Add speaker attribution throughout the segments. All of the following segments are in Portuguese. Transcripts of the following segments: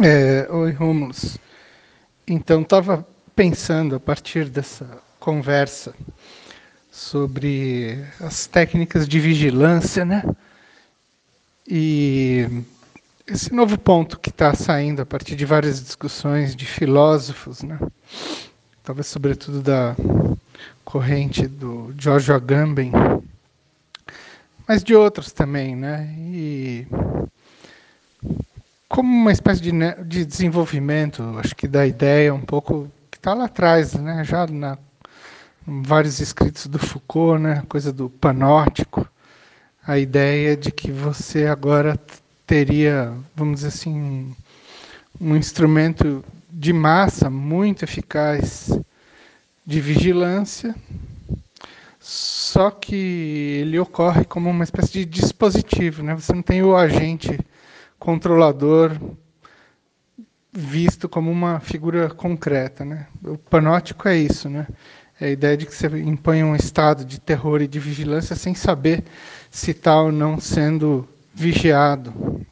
Speaker 1: É, oi, Romulus. Então, estava pensando a partir dessa conversa sobre as técnicas de vigilância, né? E esse novo ponto que está saindo a partir de várias discussões de filósofos, né? Talvez sobretudo da corrente do George Agamben, mas de outros também, né? E como uma espécie de, de desenvolvimento, acho que da ideia um pouco que está lá atrás, né? Já na vários escritos do Foucault, né? Coisa do panótico, a ideia de que você agora teria, vamos dizer assim, um instrumento de massa muito eficaz de vigilância, só que ele ocorre como uma espécie de dispositivo, né? Você não tem o agente controlador visto como uma figura concreta, né? O panótico é isso, né? É a ideia de que você impõe um estado de terror e de vigilância sem saber se está ou não sendo vigiado,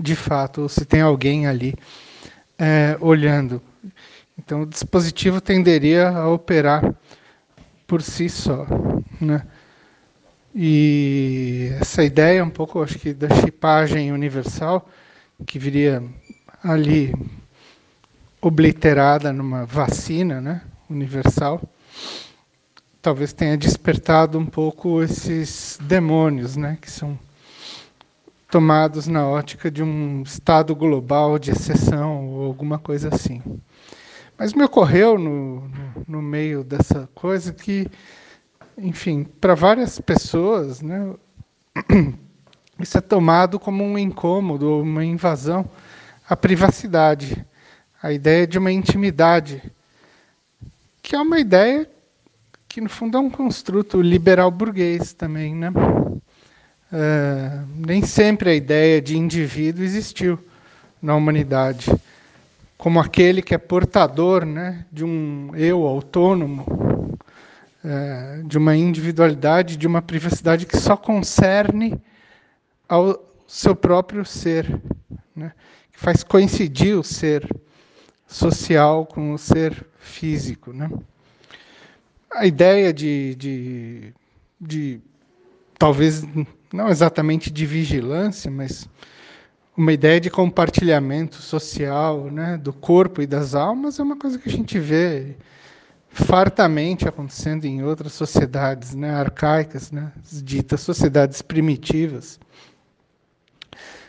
Speaker 1: de fato, ou se tem alguém ali é, olhando. Então, o dispositivo tenderia a operar por si só, né? E essa ideia um pouco, acho que, da chipagem universal, que viria ali obliterada numa vacina né, universal, talvez tenha despertado um pouco esses demônios, né, que são tomados na ótica de um estado global de exceção ou alguma coisa assim. Mas me ocorreu no, no, no meio dessa coisa que enfim, para várias pessoas, né, isso é tomado como um incômodo, uma invasão à privacidade, a ideia de uma intimidade, que é uma ideia que no fundo é um construto liberal burguês também, né? É, nem sempre a ideia de indivíduo existiu na humanidade como aquele que é portador, né, de um eu autônomo é, de uma individualidade, de uma privacidade que só concerne ao seu próprio ser, né? que faz coincidir o ser social com o ser físico. Né? A ideia de, de, de, talvez não exatamente de vigilância, mas uma ideia de compartilhamento social né, do corpo e das almas é uma coisa que a gente vê fartamente acontecendo em outras sociedades né, arcaicas, né, ditas sociedades primitivas,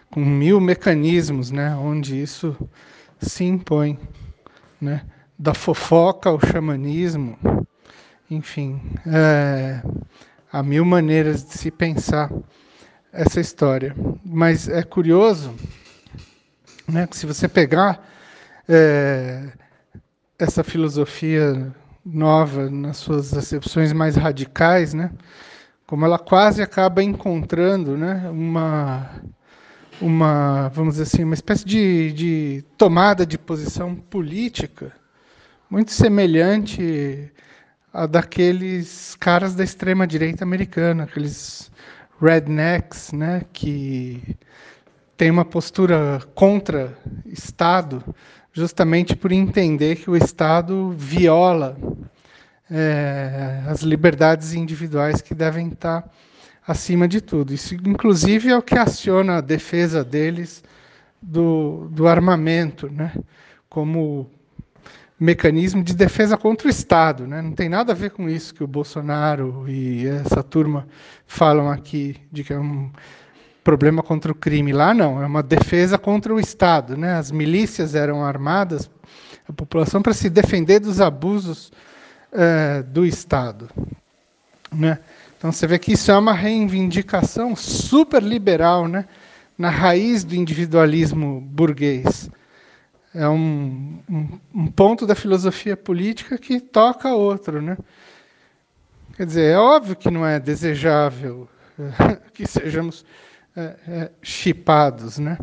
Speaker 1: com mil mecanismos né, onde isso se impõe. Né, da fofoca ao xamanismo, enfim, é, há mil maneiras de se pensar essa história. Mas é curioso né, que se você pegar é, essa filosofia nova nas suas acepções mais radicais, né? Como ela quase acaba encontrando, né? Uma uma, vamos dizer assim, uma espécie de, de tomada de posição política muito semelhante a daqueles caras da extrema direita americana, aqueles rednecks, né, que tem uma postura contra Estado, justamente por entender que o Estado viola é, as liberdades individuais que devem estar acima de tudo. Isso, inclusive, é o que aciona a defesa deles do, do armamento, né? como mecanismo de defesa contra o Estado. Né? Não tem nada a ver com isso que o Bolsonaro e essa turma falam aqui, de que é um problema contra o crime. Lá não, é uma defesa contra o Estado. Né? As milícias eram armadas, a população para se defender dos abusos é, do Estado. Né? Então você vê que isso é uma reivindicação super liberal, né? na raiz do individualismo burguês. É um, um, um ponto da filosofia política que toca outro. Né? Quer dizer, é óbvio que não é desejável que sejamos chipados, né?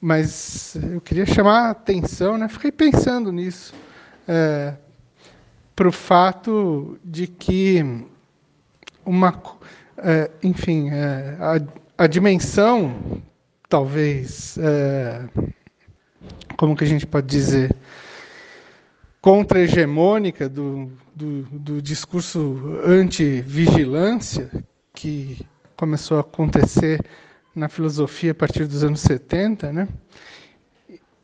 Speaker 1: Mas eu queria chamar a atenção, né? Fiquei pensando nisso, é, para o fato de que uma, é, enfim, é, a, a, dimensão talvez é, como que a gente pode dizer, contra-hegemônica do, do, do discurso anti-vigilância, que começou a acontecer na filosofia a partir dos anos 70, né?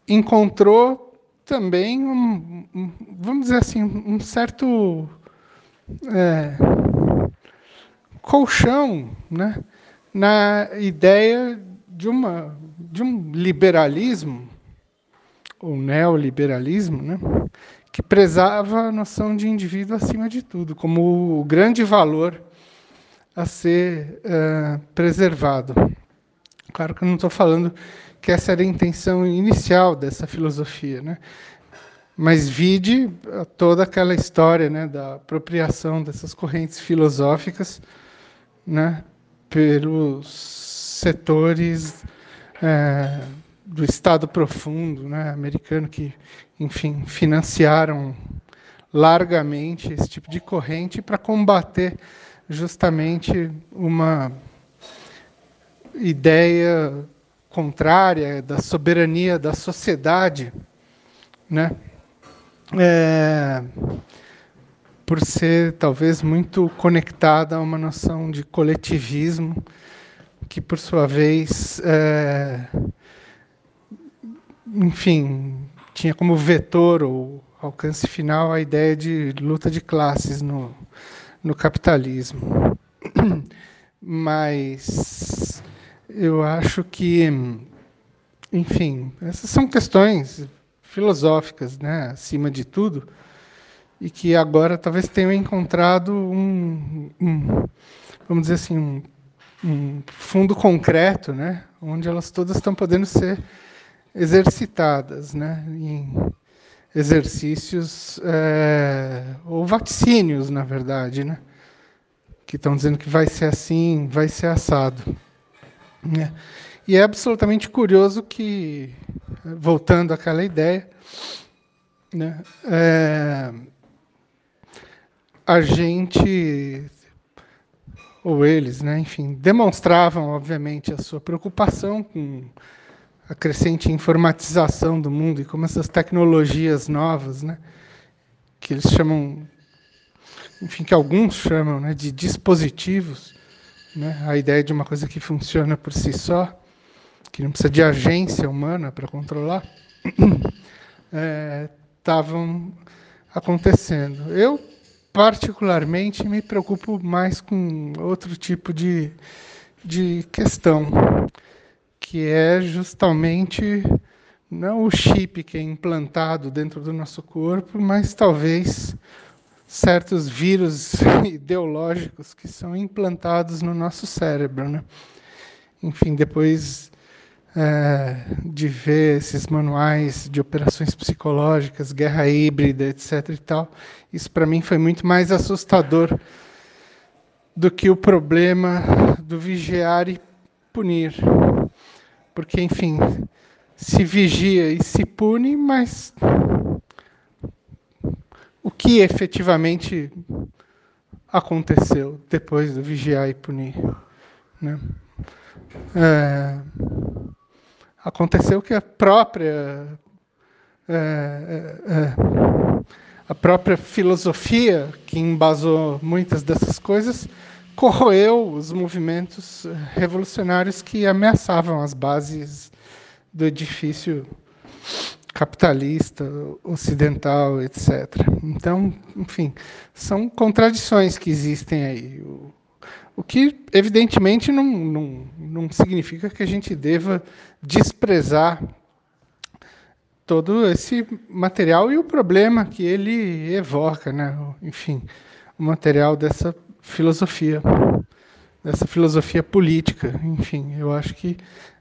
Speaker 1: encontrou também, um, vamos dizer assim, um certo é, colchão né? na ideia de, uma, de um liberalismo, ou neoliberalismo, né? que prezava a noção de indivíduo acima de tudo, como o grande valor a ser uh, preservado. Claro que eu não estou falando que essa era a intenção inicial dessa filosofia, né? Mas vide toda aquela história, né, da apropriação dessas correntes filosóficas, né, pelos setores é, do Estado profundo, né, americano que, enfim, financiaram largamente esse tipo de corrente para combater justamente uma ideia contrária da soberania da sociedade, né? É, por ser talvez muito conectada a uma noção de coletivismo que, por sua vez, é, enfim, tinha como vetor ou alcance final a ideia de luta de classes no, no capitalismo. Mas eu acho que, enfim, essas são questões filosóficas, né, acima de tudo, e que agora talvez tenham encontrado um, um vamos dizer assim, um, um fundo concreto, né, onde elas todas estão podendo ser exercitadas, né, em exercícios é, ou vaticínios, na verdade, né, que estão dizendo que vai ser assim, vai ser assado. Né? E é absolutamente curioso que, voltando àquela ideia, né, é, a gente ou eles, né, enfim, demonstravam, obviamente, a sua preocupação com a crescente informatização do mundo e como essas tecnologias novas, né, que eles chamam, enfim, que alguns chamam né, de dispositivos, né, a ideia de uma coisa que funciona por si só, que não precisa de agência humana para controlar, estavam é, acontecendo. Eu, particularmente, me preocupo mais com outro tipo de, de questão que é justamente não o chip que é implantado dentro do nosso corpo, mas talvez certos vírus ideológicos que são implantados no nosso cérebro, né? Enfim, depois é, de ver esses manuais de operações psicológicas, guerra híbrida, etc. e tal, isso para mim foi muito mais assustador do que o problema do vigiar e punir porque, enfim, se vigia e se pune, mas o que efetivamente aconteceu depois do vigiar e punir? Né? É, aconteceu que a própria é, é, é, a própria filosofia que embasou muitas dessas coisas corroeu os movimentos revolucionários que ameaçavam as bases do edifício capitalista, ocidental, etc. Então, enfim, são contradições que existem aí. O, o que, evidentemente, não, não, não significa que a gente deva desprezar todo esse material e o problema que ele evoca, né? enfim, o material dessa filosofia, dessa filosofia política. Enfim, eu acho que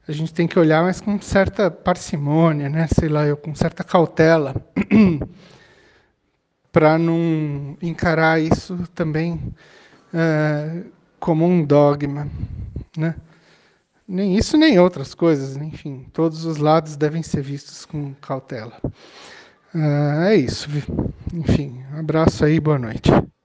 Speaker 1: a gente tem que olhar, mas com certa parcimônia, né? sei lá, eu, com certa cautela, para não encarar isso também é, como um dogma. Né? Nem isso, nem outras coisas. Enfim, todos os lados devem ser vistos com cautela. É, é isso. Enfim, abraço aí, boa noite.